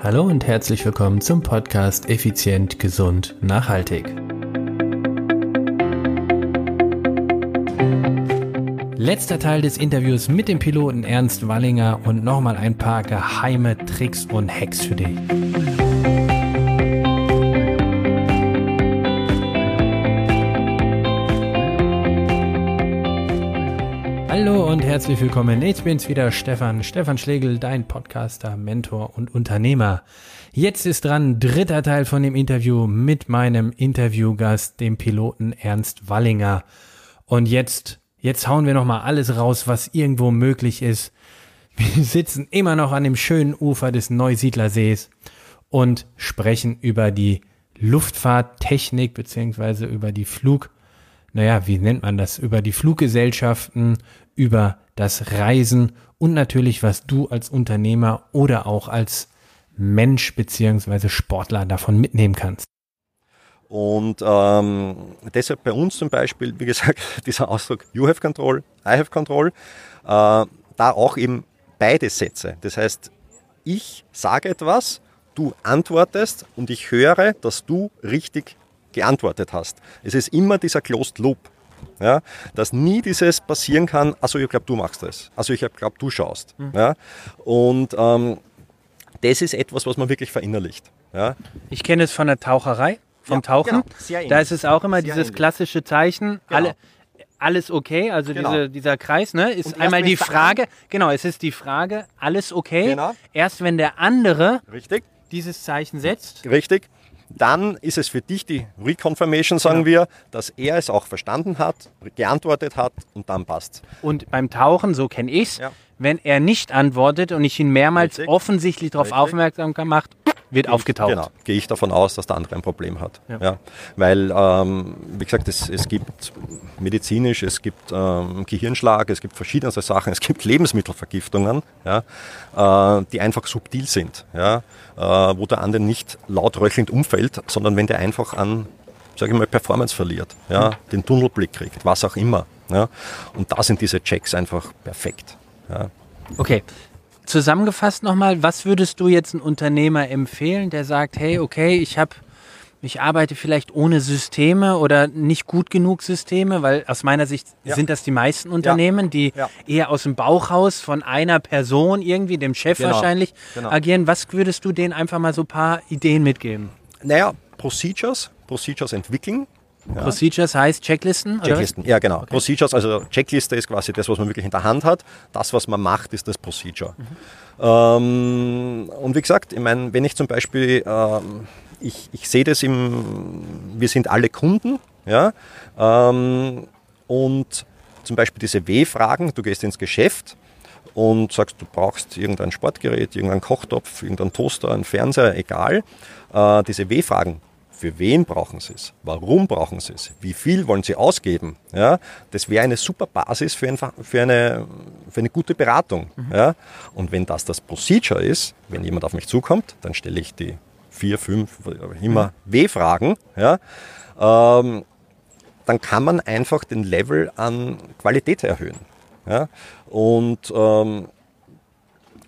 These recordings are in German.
Hallo und herzlich willkommen zum Podcast Effizient, Gesund, Nachhaltig. Letzter Teil des Interviews mit dem Piloten Ernst Wallinger und nochmal ein paar geheime Tricks und Hacks für dich. Hallo und herzlich willkommen. Ich bin's wieder, Stefan. Stefan Schlegel, dein Podcaster, Mentor und Unternehmer. Jetzt ist dran dritter Teil von dem Interview mit meinem Interviewgast, dem Piloten Ernst Wallinger. Und jetzt, jetzt hauen wir nochmal alles raus, was irgendwo möglich ist. Wir sitzen immer noch an dem schönen Ufer des Neusiedlersees und sprechen über die Luftfahrttechnik beziehungsweise über die Flug naja, wie nennt man das, über die Fluggesellschaften, über das Reisen und natürlich, was du als Unternehmer oder auch als Mensch beziehungsweise Sportler davon mitnehmen kannst. Und ähm, deshalb bei uns zum Beispiel, wie gesagt, dieser Ausdruck You have control, I have control, äh, da auch eben beide Sätze. Das heißt, ich sage etwas, du antwortest und ich höre, dass du richtig geantwortet hast. Es ist immer dieser Closed Loop. Ja, dass nie dieses passieren kann, also ich glaube, du machst das. Also ich glaube, du schaust. Mhm. Ja, und ähm, das ist etwas, was man wirklich verinnerlicht. Ja. Ich kenne es von der Taucherei, vom ja, Tauchen. Genau. Da ist es auch immer Sehr dieses ähnlich. klassische Zeichen, genau. alle, alles okay, also genau. diese, dieser Kreis, ne, ist einmal die Frage, genau, es ist die Frage, alles okay. Genau. Erst wenn der andere Richtig. dieses Zeichen setzt. Richtig dann ist es für dich die Reconfirmation, sagen ja. wir, dass er es auch verstanden hat, geantwortet hat und dann passt. Und beim Tauchen, so kenne ich es, ja. wenn er nicht antwortet und ich ihn mehrmals Richtig. offensichtlich darauf aufmerksam gemacht, wird Gehe aufgetaucht. genau, gehe ich davon aus, dass der andere ein Problem hat. Ja. ja. Weil, ähm, wie gesagt, es, es gibt medizinisch, es gibt ähm, Gehirnschlag, es gibt verschiedene Sachen, es gibt Lebensmittelvergiftungen, ja, äh, die einfach subtil sind, ja, äh, wo der andere nicht laut röchelnd umfällt, sondern wenn der einfach an, sage ich mal, Performance verliert, ja, mhm. den Tunnelblick kriegt, was auch immer. Ja, und da sind diese Checks einfach perfekt. Ja. Okay, zusammengefasst nochmal, was würdest du jetzt einem Unternehmer empfehlen, der sagt, hey, okay, ich habe ich arbeite vielleicht ohne Systeme oder nicht gut genug Systeme, weil aus meiner Sicht ja. sind das die meisten Unternehmen, ja. die ja. eher aus dem Bauchhaus von einer Person irgendwie, dem Chef genau. wahrscheinlich, genau. agieren. Was würdest du denen einfach mal so ein paar Ideen mitgeben? Naja, Procedures, Procedures entwickeln, ja. Procedures heißt Checklisten? Checklisten, ja genau. Okay. Procedures, also Checkliste ist quasi das, was man wirklich in der Hand hat. Das, was man macht, ist das Procedure. Mhm. Ähm, und wie gesagt, ich meine, wenn ich zum Beispiel, ähm, ich, ich sehe das im, wir sind alle Kunden, ja, ähm, und zum Beispiel diese W-Fragen, du gehst ins Geschäft und sagst, du brauchst irgendein Sportgerät, irgendeinen Kochtopf, irgendeinen Toaster, einen Fernseher, egal. Äh, diese W-Fragen für wen brauchen Sie es? Warum brauchen Sie es? Wie viel wollen Sie ausgeben? Ja, das wäre eine super Basis für, ein, für, eine, für eine gute Beratung. Mhm. Ja, und wenn das das Procedure ist, wenn jemand auf mich zukommt, dann stelle ich die vier, fünf, immer mhm. W-Fragen. Ja, ähm, dann kann man einfach den Level an Qualität erhöhen. Ja, und ähm,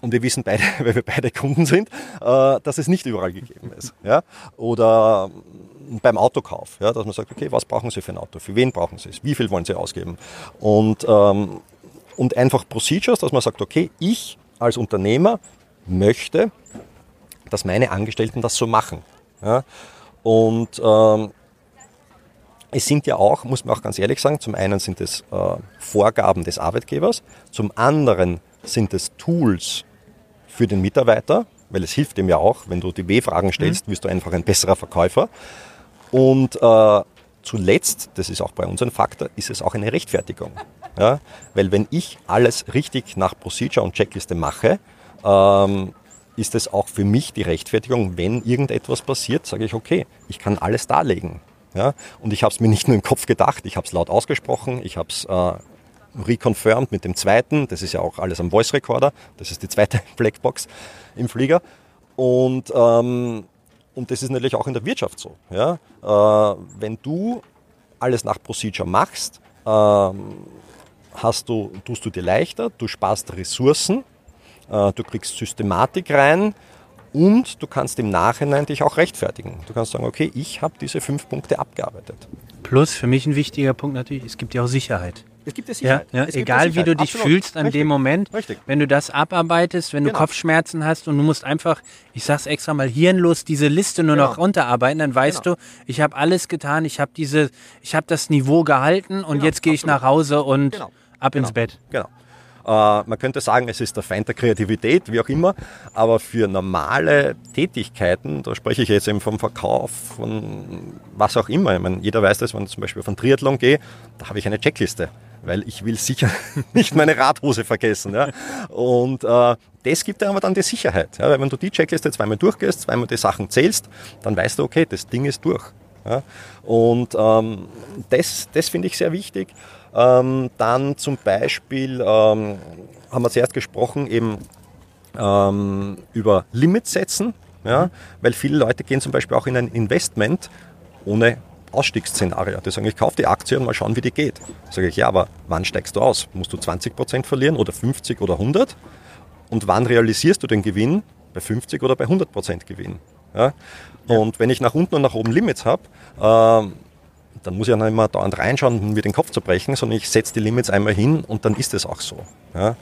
und wir wissen beide, weil wir beide Kunden sind, äh, dass es nicht überall gegeben ist. Ja? Oder beim Autokauf, ja, dass man sagt, okay, was brauchen Sie für ein Auto? Für wen brauchen Sie es? Wie viel wollen Sie ausgeben? Und, ähm, und einfach Procedures, dass man sagt, okay, ich als Unternehmer möchte, dass meine Angestellten das so machen. Ja? Und ähm, es sind ja auch, muss man auch ganz ehrlich sagen, zum einen sind es äh, Vorgaben des Arbeitgebers, zum anderen sind es Tools für den Mitarbeiter, weil es hilft ihm ja auch, wenn du die W-Fragen stellst, mhm. wirst du einfach ein besserer Verkäufer. Und äh, zuletzt, das ist auch bei uns ein Faktor, ist es auch eine Rechtfertigung. Ja? Weil wenn ich alles richtig nach Procedure und Checkliste mache, ähm, ist es auch für mich die Rechtfertigung, wenn irgendetwas passiert, sage ich, okay, ich kann alles darlegen. Ja? Und ich habe es mir nicht nur im Kopf gedacht, ich habe es laut ausgesprochen, ich habe es äh, reconfirmed mit dem zweiten. Das ist ja auch alles am Voice Recorder. Das ist die zweite Blackbox im Flieger. Und, ähm, und das ist natürlich auch in der Wirtschaft so. Ja? Äh, wenn du alles nach Procedure machst, ähm, hast du, tust du dir leichter, du sparst Ressourcen, äh, du kriegst Systematik rein Und du kannst im Nachhinein dich auch rechtfertigen. Du kannst sagen, okay, ich habe diese fünf Punkte abgearbeitet. Plus für mich ein wichtiger Punkt natürlich, es gibt ja auch Sicherheit. Es gibt ja Sicherheit. Ja, ja. Egal ja wie du dich Absolut. fühlst an Richtig. dem Moment, Richtig. wenn du das abarbeitest, wenn du Genau. Kopfschmerzen hast und du musst einfach, ich sag's extra mal, hirnlos diese Liste nur Genau. noch runterarbeiten, dann weißt Genau. du, ich habe alles getan, ich habe diese, ich habe das Niveau gehalten und Genau, jetzt gehe ich nach Hause und Genau. ab ins Genau. Bett. Genau. Äh, man könnte sagen, es ist der Feind der Kreativität, wie auch immer, aber für normale Tätigkeiten, da spreche ich jetzt eben vom Verkauf, von was auch immer. Ich meine, jeder weiß das, wenn ich zum Beispiel auf einen Triathlon gehe, da habe ich eine Checkliste, weil ich will sicher nicht meine Radhose vergessen. Ja? Und äh, das gibt dir aber dann die Sicherheit. Ja? Weil wenn du die Checkliste zweimal durchgehst, zweimal die Sachen zählst, dann weißt du, okay, das Ding ist durch. Ja? Und ähm, das, das finde ich sehr wichtig. Ähm, dann zum Beispiel ähm, haben wir zuerst gesprochen eben ähm, über Limits setzen, ja? weil viele Leute gehen zum Beispiel auch in ein Investment ohne Ausstiegsszenario. Die sagen, ich kaufe die Aktie und mal schauen, wie die geht. Sage ich, ja, aber wann steigst du aus? Musst du 20% verlieren oder 50 oder 100? Und wann realisierst du den Gewinn? Bei 50 oder bei 100% Gewinn? Ja? Und wenn ich nach unten und nach oben Limits habe, ähm, dann muss ich ja nicht immer dauernd reinschauen, um mir den Kopf zu brechen, sondern ich setze die Limits einmal hin und dann ist es auch so. Ja?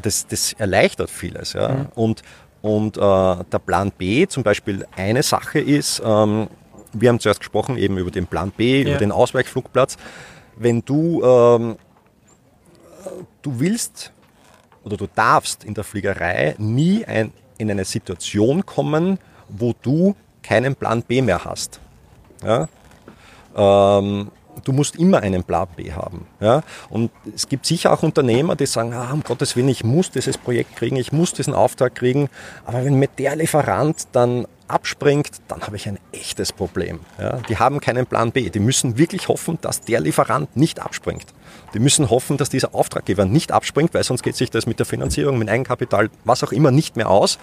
Das, das erleichtert vieles. Ja? Und, und äh, der Plan B zum Beispiel eine Sache ist, ähm, wir haben zuerst gesprochen eben über den Plan B, Ja. über den Ausweichflugplatz. Wenn du, ähm, du willst oder du darfst in der Fliegerei nie ein, in eine Situation kommen, wo du keinen Plan B mehr hast. Ja? Ähm, du musst immer einen Plan B haben. Ja? Und es gibt sicher auch Unternehmer, die sagen, ah, um Gottes Willen, ich muss dieses Projekt kriegen, ich muss diesen Auftrag kriegen, aber wenn mir der Lieferant dann abspringt, dann habe ich ein echtes Problem. Ja? Die haben keinen Plan B. Die müssen wirklich hoffen, dass der Lieferant nicht abspringt. Die müssen hoffen, dass dieser Auftraggeber nicht abspringt, weil sonst geht sich das mit der Finanzierung, mit Eigenkapital, was auch immer nicht mehr aus.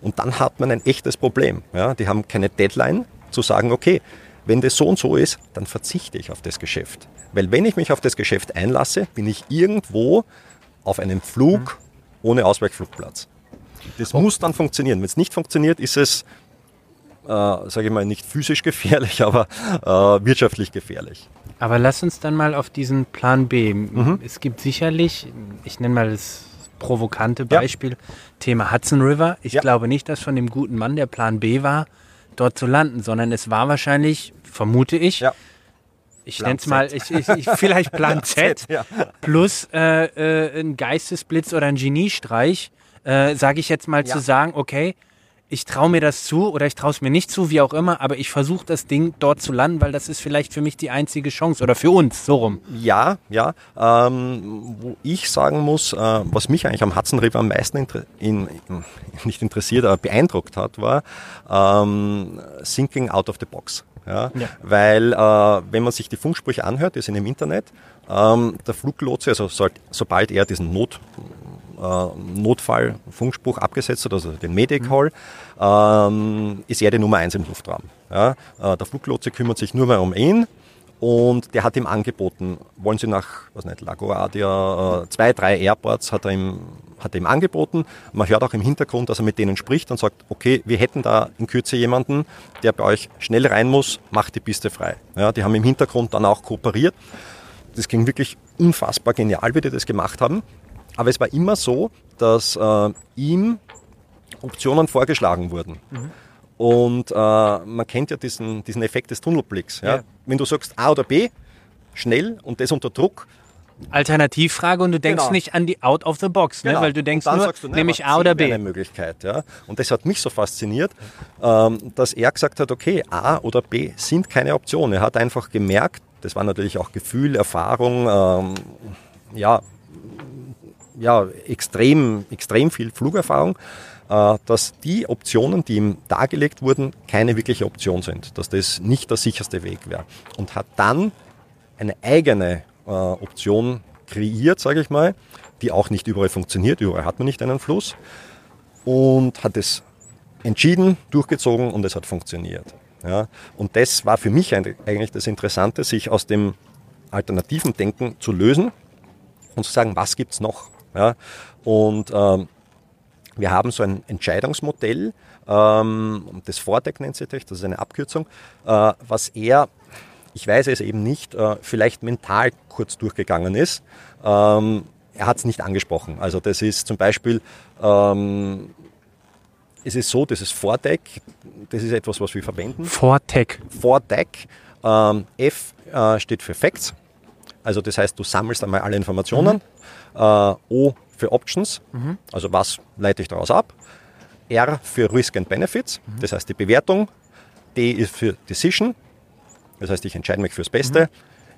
Und dann hat man ein echtes Problem. Ja? Die haben keine Deadline zu sagen, okay, wenn das so und so ist, dann verzichte ich auf das Geschäft. Weil wenn ich mich auf das Geschäft einlasse, bin ich irgendwo auf einem Flug ohne Ausweichflugplatz. Das muss dann funktionieren. Wenn es nicht funktioniert, ist es, äh, sage ich mal, nicht physisch gefährlich, aber äh, wirtschaftlich gefährlich. Aber lass uns dann mal auf diesen Plan B. Mhm. Es gibt sicherlich, ich nenne mal das provokante Ja. Beispiel, Thema Hudson River. Ich Ja. glaube nicht, dass von dem guten Mann der Plan B war, dort zu landen, sondern es war wahrscheinlich, vermute ich, Ja. ich nenne es mal, ich, ich, ich, vielleicht Plan Z, Ja. plus äh, äh, ein Geistesblitz oder ein Geniestreich, äh, sage ich jetzt mal Ja. zu sagen, okay, ich traue mir das zu oder ich traue es mir nicht zu, wie auch immer, aber ich versuche das Ding dort zu landen, weil das ist vielleicht für mich die einzige Chance oder für uns, so rum. Ja, ja. Ähm, wo ich sagen muss, äh, was mich eigentlich am Hudson River am meisten in, in, nicht interessiert, aber beeindruckt hat, war ähm, Thinking Out of the Box. Ja? Ja. Weil äh, wenn man sich die Funksprüche anhört, die sind im Internet, ähm, der Fluglotse, also so, sobald er diesen Not, Notfall-Funkspruch abgesetzt hat, also den Medic Call, ähm, ist er die Nummer eins im Luftraum. Ja? Äh, der Fluglotse kümmert sich nur mehr um ihn und der hat ihm angeboten, wollen Sie nach, was nicht, LaGuardia, äh, zwei, drei Airports hat er ihm, hat ihm angeboten. Man hört auch im Hintergrund, dass er mit denen spricht und sagt, okay, wir hätten da in Kürze jemanden, der bei euch schnell rein muss, macht die Piste frei. Ja, die haben im Hintergrund dann auch kooperiert. Das ging wirklich unfassbar genial, wie die das gemacht haben. Aber es war immer so, dass äh, ihm Optionen vorgeschlagen wurden. Und äh, man kennt ja diesen, diesen Effekt des Tunnelblicks. Ja? Ja. Wenn du sagst A oder B, schnell und das unter Druck, Alternativfrage und du denkst Genau. nicht an die out of the box, ne? Genau. weil du denkst nur, du, ne, nämlich A oder B. Eine Möglichkeit, ja. Und das hat mich so fasziniert, ähm, dass er gesagt hat, okay, A oder B sind keine Option. Er hat einfach gemerkt, das war natürlich auch Gefühl, Erfahrung, ähm, ja, ja, extrem, extrem viel Flugerfahrung, äh, dass die Optionen, die ihm dargelegt wurden, keine wirkliche Option sind, dass das nicht der sicherste Weg wäre. Und hat dann eine eigene äh, Option kreiert, sage ich mal, die auch nicht überall funktioniert, überall hat man nicht einen Fluss und hat es entschieden, durchgezogen und es hat funktioniert. Ja? Und das war für mich eigentlich das Interessante, sich aus dem alternativen Denken zu lösen und zu sagen, was gibt es noch? Ja? Und ähm, wir haben so ein Entscheidungsmodell, Ähm, das Vordeck nennt sich das, das ist eine Abkürzung, äh, was er, ich weiß es eben nicht, äh, vielleicht mental kurz durchgegangen ist. Ähm, er hat es nicht angesprochen. Also das ist zum Beispiel, ähm, es ist so, dieses Vordeck, das ist etwas, was wir verwenden. Vortec. Vordeck. Ähm, F äh, steht für Facts. Also das heißt, du sammelst einmal alle Informationen. Mhm. Äh, o für Options, mhm. also was leite ich daraus ab. R für Risk and Benefits, mhm. das heißt die Bewertung. D ist für Decision, das heißt ich entscheide mich fürs Beste.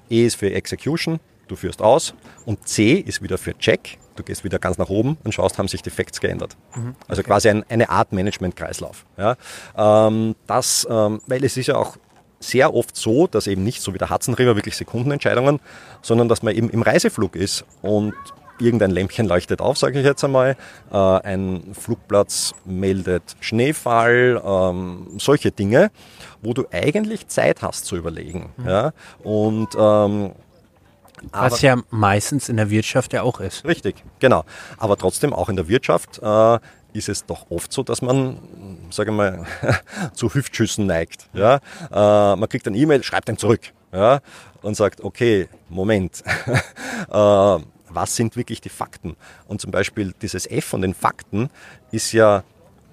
E ist für Execution, du führst aus. Und C ist wieder für Check, du gehst wieder ganz nach oben und schaust, haben sich die Facts geändert. Mhm. Also okay. quasi ein, eine Art Management-Kreislauf. Ja. Ähm, das, ähm, weil es ist ja auch sehr oft so, dass eben nicht so wie der Hudson River wirklich Sekundenentscheidungen, sondern dass man eben im Reiseflug ist und irgendein Lämpchen leuchtet auf, sage ich jetzt einmal. Äh, ein Flugplatz meldet Schneefall, ähm, solche Dinge, wo du eigentlich Zeit hast zu überlegen. Mhm. Ja? Und ähm, was ja meistens in der Wirtschaft ja auch ist. Richtig, genau. Aber trotzdem auch in der Wirtschaft äh, ist es doch oft so, dass man, sage mal, zu Hüftschüssen neigt. Ja? Äh, man kriegt ein E-Mail, schreibt dann zurück ja? und sagt, okay, Moment, äh, was sind wirklich die Fakten? Und zum Beispiel dieses F von den Fakten ist ja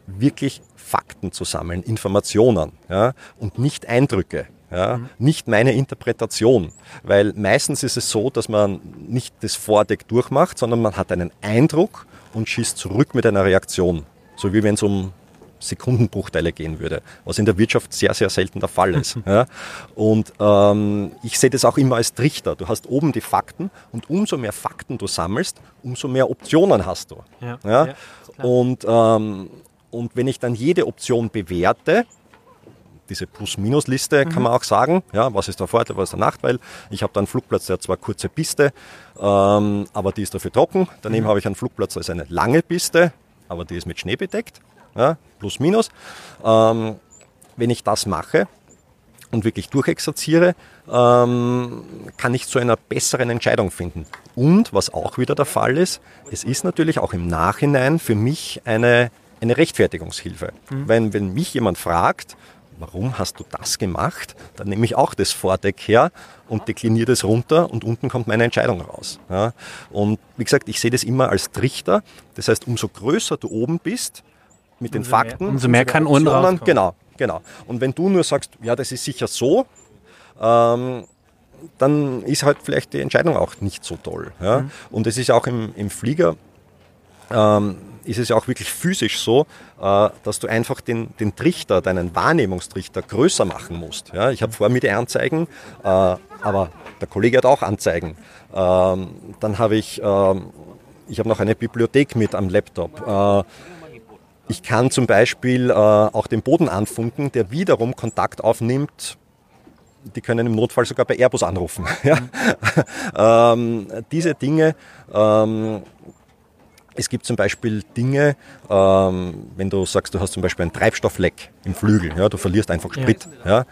wirklich Fakten zu sammeln, Informationen ja? und nicht Eindrücke. Ja, mhm. Nicht meine Interpretation, weil meistens ist es so, dass man nicht das Vordeck durchmacht, sondern man hat einen Eindruck und schießt zurück mit einer Reaktion. So wie wenn es um Sekundenbruchteile gehen würde, was in der Wirtschaft sehr, sehr selten der Fall ist. ja. Und ähm, ich sehe das auch immer als Trichter. Du hast oben die Fakten und umso mehr Fakten du sammelst, umso mehr Optionen hast du. Ja. ja. und, ähm, und wenn ich dann jede Option bewerte, diese Plus-Minus-Liste, kann man auch sagen. Ja, was ist der Vorteil, was ist der Nachteil? Ich habe da einen Flugplatz, der hat zwar kurze Piste, ähm, aber die ist dafür trocken. Daneben mhm. habe ich einen Flugplatz, also eine lange Piste, aber die ist mit Schnee bedeckt. Ja, plus, minus. Ähm, wenn ich das mache und wirklich durchexerziere, ähm, kann ich zu einer besseren Entscheidung finden. Und was auch wieder der Fall ist, es ist natürlich auch im Nachhinein für mich eine, eine Rechtfertigungshilfe. Mhm. Wenn, wenn mich jemand fragt, warum hast du das gemacht? Dann nehme ich auch das Vordeck her und dekliniere das runter und unten kommt meine Entscheidung raus. Ja. Und wie gesagt, ich sehe das immer als Trichter. Das heißt, umso größer du oben bist mit den Fakten, mehr, umso mehr kann unten rauskommen. Genau, genau. Und wenn du nur sagst, ja, das ist sicher so, ähm, dann ist halt vielleicht die Entscheidung auch nicht so toll. Ja. Mhm. Und es ist auch im, im Flieger ähm, ist es ja auch wirklich physisch so, äh, dass du einfach den, den Trichter, deinen Wahrnehmungstrichter größer machen musst. Ja, ich habe vor die Anzeigen, äh, aber der Kollege hat auch Anzeigen. Ähm, dann habe ich, äh, ich habe noch eine Bibliothek mit am Laptop. Äh, ich kann zum Beispiel auch den Boden anfunken, der wiederum Kontakt aufnimmt die können im Notfall sogar bei Airbus anrufen. ja. ähm, diese Dinge ähm, es gibt zum Beispiel Dinge, ähm, wenn du sagst, du hast zum Beispiel einen Treibstoffleck im Flügel, ja, du verlierst einfach Sprit. Ja.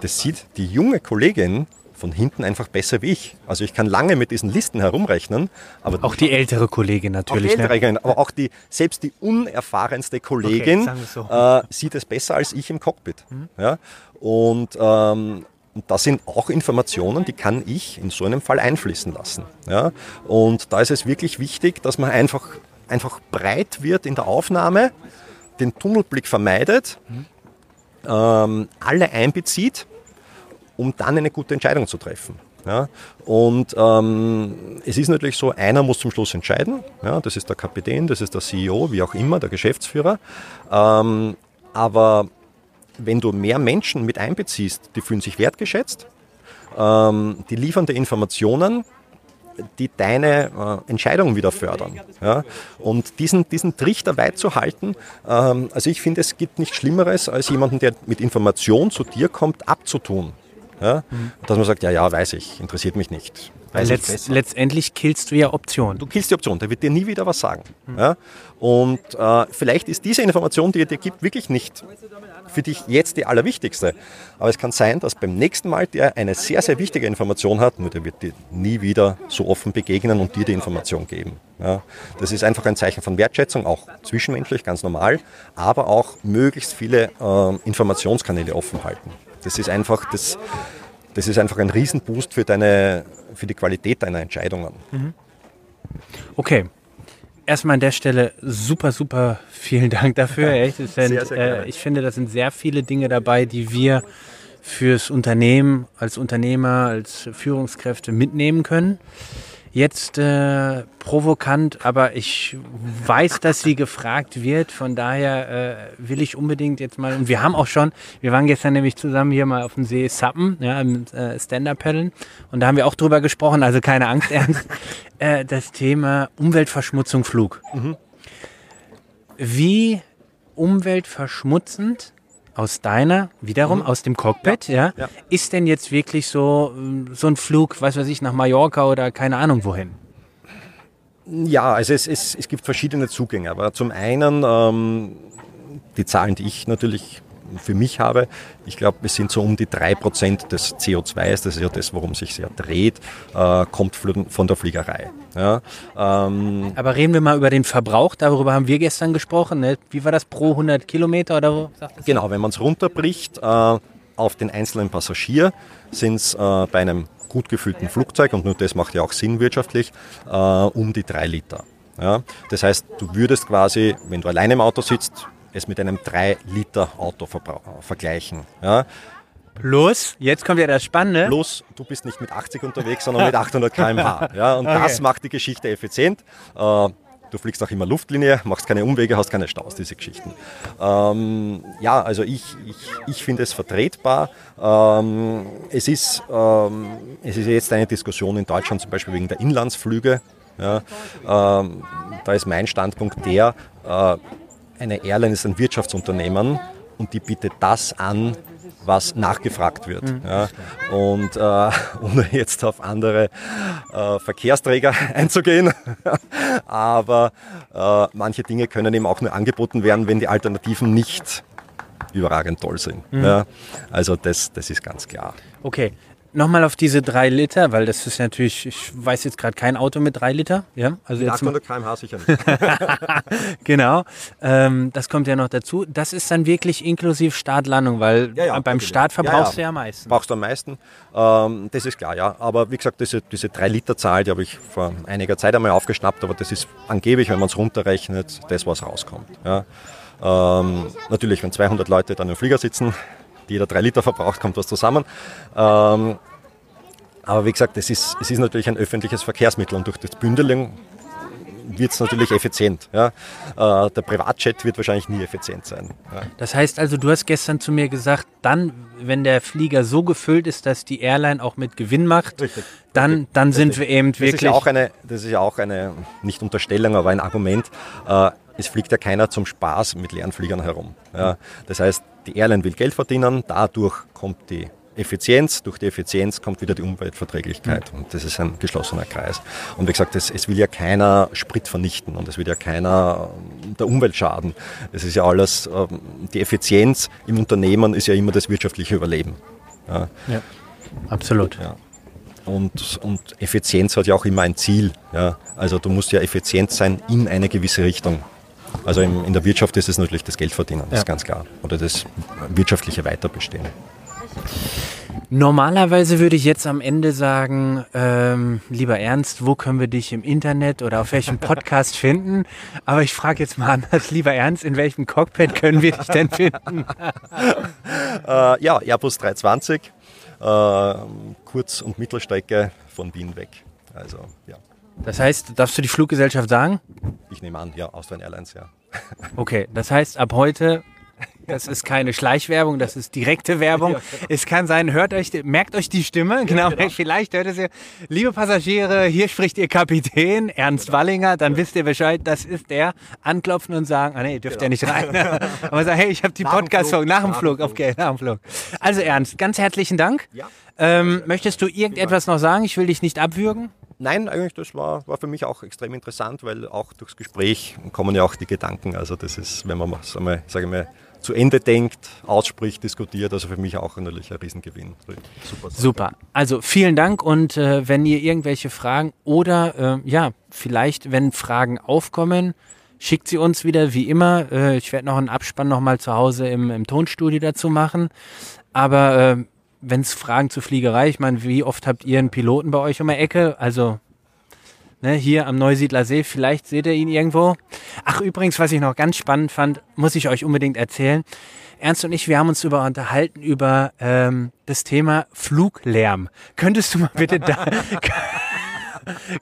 Das sieht die junge Kollegin von hinten einfach besser wie ich. Also ich kann lange mit diesen Listen herumrechnen. Aber auch die ältere Kollegin natürlich. Auch ältere, ne? Aber auch die, selbst die unerfahrenste Kollegin okay, so. äh, sieht es besser als ich im Cockpit. Mhm. Ja? Und ähm, und das sind auch Informationen, die kann ich in so einem Fall einfließen lassen. Ja? Und da ist es wirklich wichtig, dass man einfach, einfach breit wird in der Aufnahme, den Tunnelblick vermeidet, ähm, alle einbezieht, um dann eine gute Entscheidung zu treffen. Ja, und ähm, es ist natürlich so, einer muss zum Schluss entscheiden. Ja, das ist der Kapitän, das ist der CEO, wie auch immer, der Geschäftsführer. Ähm, aber wenn du mehr Menschen mit einbeziehst, die fühlen sich wertgeschätzt, ähm, die liefern dir Informationen, die deine äh, Entscheidung wieder fördern. Ja? Und diesen, diesen Trichter weit zu halten, ähm, also ich finde, es gibt nichts Schlimmeres, als jemanden, der mit Information zu dir kommt, abzutun. Ja? Mhm. Dass man sagt, ja, ja, weiß ich, interessiert mich nicht. weiß Letz, ich besser. letztendlich killst du ja Optionen. Du killst die Option, der wird dir nie wieder was sagen. Ja? Und äh, vielleicht ist diese Information, die er dir gibt, wirklich nicht für dich jetzt die allerwichtigste. Aber es kann sein, dass beim nächsten Mal der eine sehr, sehr wichtige Information hat, nur der wird dir nie wieder so offen begegnen und dir die Information geben. Ja? Das ist einfach ein Zeichen von Wertschätzung, auch zwischenmenschlich, ganz normal, aber auch möglichst viele äh, Informationskanäle offen halten. Das ist einfach das, das ist einfach ein Riesenboost für, deine, für die Qualität deiner Entscheidungen. Okay. Erstmal an der Stelle super, super vielen Dank dafür. Echt. Es sind, Sehr, sehr äh, ich finde, da sind sehr viele Dinge dabei, die wir fürs Unternehmen, als Unternehmer, als Führungskräfte mitnehmen können. Jetzt äh, provokant, aber ich weiß, dass sie gefragt wird. Von daher äh, will ich unbedingt jetzt mal, und wir haben auch schon, wir waren gestern nämlich zusammen hier mal auf dem See Sappen, ja, im äh, Stand-Up-Paddeln. Und da haben wir auch drüber gesprochen, also keine Angst, Ernst. äh, das Thema Umweltverschmutzung Flug. Wie umweltverschmutzend aus deiner, wiederum aus dem Cockpit, ja, ja. ist denn jetzt wirklich so, ähm, so ein Flug, was weiß ich, nach Mallorca oder keine Ahnung wohin? Ja, also es, es, es gibt verschiedene Zugänge. Aber zum einen ähm, die Zahlen, die ich natürlich für mich habe, ich glaube, es sind so um die 3% des CO2s, das ist ja das, worum sich sehr dreht, äh, kommt von der Fliegerei. Ja, ähm, Aber reden wir mal über den Verbrauch, darüber haben wir gestern gesprochen. Ne? Wie war das pro 100 Kilometer oder wo? Genau, wenn man es runterbricht äh, auf den einzelnen Passagier, sind es äh, bei einem gut gefüllten Flugzeug, und nur das macht ja auch Sinn wirtschaftlich, äh, um die drei Liter. Ja? Das heißt, du würdest quasi, wenn du alleine im Auto sitzt, es mit einem 3-Liter-Auto verbra- äh, vergleichen. Ja? Plus, jetzt kommt ja das Spannende. Bloß, du bist nicht mit 80 unterwegs, sondern mit 800 km/h. Ja? Und das macht die Geschichte effizient. Äh, Du fliegst auch immer Luftlinie, machst keine Umwege, hast keine Staus, diese Geschichten. Ähm, ja, also ich, ich, ich finde es vertretbar. Ähm, es, ist, ähm, es ist jetzt eine Diskussion in Deutschland zum Beispiel wegen der Inlandsflüge. Ja, ähm, da ist mein Standpunkt der, äh, eine Airline ist ein Wirtschaftsunternehmen und die bietet das an, was nachgefragt wird. Ja. Und äh, ohne jetzt auf andere äh, Verkehrsträger einzugehen, aber äh, manche Dinge können eben auch nur angeboten werden, wenn die Alternativen nicht überragend toll sind. Ja. Also das, das ist ganz klar. Okay, nochmal auf diese drei Liter, weil das ist natürlich, ich weiß jetzt gerade kein Auto mit drei Liter. Ja, also Mit jetzt mal, 800 km/h sicher nicht. genau. Ähm, das kommt ja noch dazu. Das ist dann wirklich inklusive Startlandung, weil Ja, ja, beim. Start verbrauchst Ja, du ja am meisten. Brauchst du am meisten. Ähm, das ist klar, ja. Aber wie gesagt, diese, diese 3-Liter-Zahl, die habe ich vor einiger Zeit einmal aufgeschnappt, aber das ist angeblich, wenn man es runterrechnet, das, was rauskommt. Ja. Ähm, natürlich, wenn 200 Leute dann im Flieger sitzen, jeder 3 Liter verbraucht, kommt was zusammen. Ähm, aber wie gesagt, es ist, es ist natürlich ein öffentliches Verkehrsmittel und durch das Bündeln wird es natürlich effizient. Ja. Äh, der Privatjet wird wahrscheinlich nie effizient sein. Ja. Das heißt also, du hast gestern zu mir gesagt, dann, wenn der Flieger so gefüllt ist, dass die Airline auch mit Gewinn macht, Richtig. dann, dann sind wir eben Das wirklich. ist, ja auch eine, das ist ja auch eine, nicht Unterstellung, aber ein Argument. Äh, es fliegt ja keiner zum Spaß mit leeren Fliegern herum. Ja. Das heißt, die Airline will Geld verdienen, dadurch kommt die Effizienz, durch die Effizienz kommt wieder die Umweltverträglichkeit und das ist ein geschlossener Kreis. Und wie gesagt, es, es will ja keiner Sprit vernichten und es will ja keiner ähm, der Umwelt schaden. Es ist ja alles, ähm, die Effizienz im Unternehmen ist ja immer das wirtschaftliche Überleben. Ja. ja, absolut. Ja. Und, und Effizienz hat ja auch immer ein Ziel. Ja. Also du musst ja effizient sein in eine gewisse Richtung. Also im, in der Wirtschaft ist es natürlich das Geldverdienen, das Ja. ist ganz klar. Oder das wirtschaftliche Weiterbestehen. Normalerweise würde ich jetzt am Ende sagen, ähm, lieber Ernst, wo können wir dich im Internet oder auf welchem Podcast finden? Aber ich frage jetzt mal anders, lieber Ernst, in welchem Cockpit können wir dich denn finden? Äh, ja, Airbus 320, äh, Kurz- und Mittelstrecke von Wien weg. Also ja, Das heißt, darfst du die Fluggesellschaft sagen? ich nehme an, ja, Austrian Airlines, ja. Okay, das heißt, ab heute Das ist keine Schleichwerbung, das ist direkte Werbung. Ja, genau. Es kann sein, hört euch, merkt euch die Stimme. Genau, genau. vielleicht hört es ihr. Liebe Passagiere, hier spricht Ihr Kapitän, Ernst Wallinger. Dann wisst ihr Bescheid, das ist der. Anklopfen und sagen, ah nee, dürft genau. ja nicht rein. Aber sagen, hey, ich habe die Podcast-Folge nach dem Flug. Okay, nach dem Flug. Also Ernst, ganz herzlichen Dank. Ja. Ähm, möchtest du irgendetwas noch sagen? Ich will dich nicht abwürgen. Nein, eigentlich, das war, war für mich auch extrem interessant, weil auch durchs Gespräch kommen ja auch die Gedanken. Also das ist, wenn man es einmal, sage ich mal, zu Ende denkt, ausspricht, diskutiert. Also für mich auch natürlich ein Riesengewinn. Super. Super. Also vielen Dank und äh, wenn ihr irgendwelche Fragen oder äh, ja, vielleicht, wenn Fragen aufkommen, schickt sie uns wieder wie immer. Äh, ich werde noch einen Abspann nochmal zu Hause im, im Tonstudio dazu machen. Aber äh, wenn es Fragen zur Fliegerei, ich meine, wie oft habt ihr einen Piloten bei euch um die Ecke? Also ne, hier am Neusiedler See, vielleicht seht ihr ihn irgendwo. Ach, übrigens, was ich noch ganz spannend fand, muss ich euch unbedingt erzählen. Ernst und ich, wir haben uns über unterhalten über ähm, das Thema Fluglärm. Könntest du mal bitte da...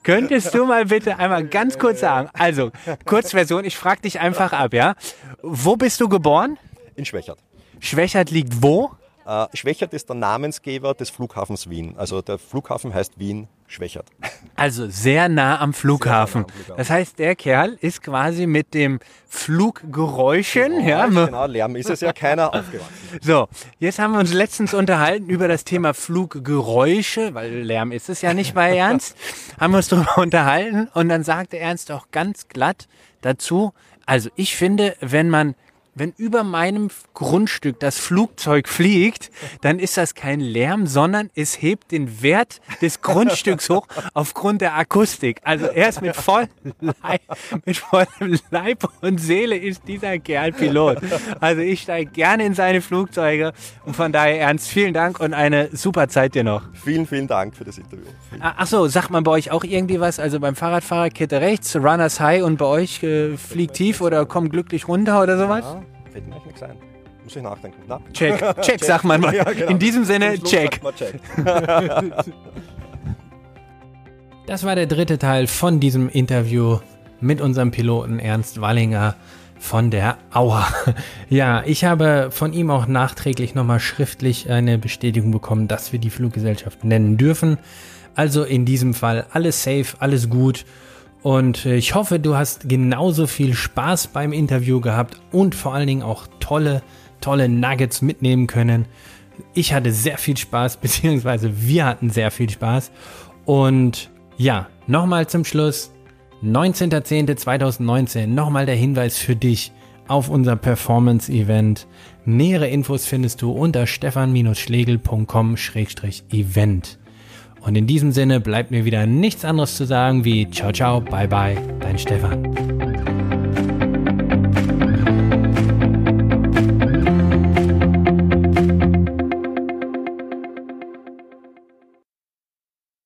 Könntest du mal bitte einmal ganz kurz sagen, also Kurzversion, ich frage dich einfach ab, ja? Wo bist du geboren? In Schwächert. Schwächert liegt wo? Äh, Schwächert ist der Namensgeber des Flughafens Wien. Also der Flughafen heißt Wien Schwächert. Also sehr nah am Flughafen. Nah am Flughafen. Das heißt, der Kerl ist quasi mit dem Fluggeräuschen, Geräusch, ja, genau, Lärm ist es ja keiner aufgewachsen. So, jetzt haben wir uns letztens unterhalten über das Thema Fluggeräusche, weil Lärm ist es ja nicht bei Ernst. haben wir uns darüber unterhalten und dann sagte Ernst auch ganz glatt dazu, also ich finde, wenn man wenn über meinem Grundstück das Flugzeug fliegt, dann ist das kein Lärm, sondern es hebt den Wert des Grundstücks hoch aufgrund der Akustik. Also er ist mit, voll Leib, mit vollem Leib und Seele ist dieser Kerl Pilot. Also ich steige gerne in seine Flugzeuge und von daher Ernst, vielen Dank und eine super Zeit dir noch. Vielen, vielen Dank für das Interview. Ah, ach so, sagt man bei euch auch irgendwie was? Also beim Fahrradfahrer Kette rechts, Runners High und bei euch äh, fliegt tief oder kommt glücklich runter oder sowas? Ja fällt mir nichts ein. Muss ich nachdenken. Na? Check, check, check, sag man mal. Ja, genau. In diesem Sinne, check. check. das war der dritte Teil von diesem Interview mit unserem Piloten Ernst Wallinger von der Auer. Ja, ich habe von ihm auch nachträglich nochmal schriftlich eine Bestätigung bekommen, dass wir die Fluggesellschaft nennen dürfen. Also in diesem Fall alles safe, alles gut. Und äh, ich hoffe, du hast genauso viel Spaß beim Interview gehabt und vor allen Dingen auch tolle, tolle Nuggets mitnehmen können. Ich hatte sehr viel Spaß, beziehungsweise wir hatten sehr viel Spaß. Und ja, nochmal zum Schluss. 19.10.2019, nochmal der Hinweis für dich auf unser Performance-Event. Nähere Infos findest du unter stefan-schlegel.com-event. Und in diesem Sinne bleibt mir wieder nichts anderes zu sagen wie ciao ciao, bye bye, dein Stefan.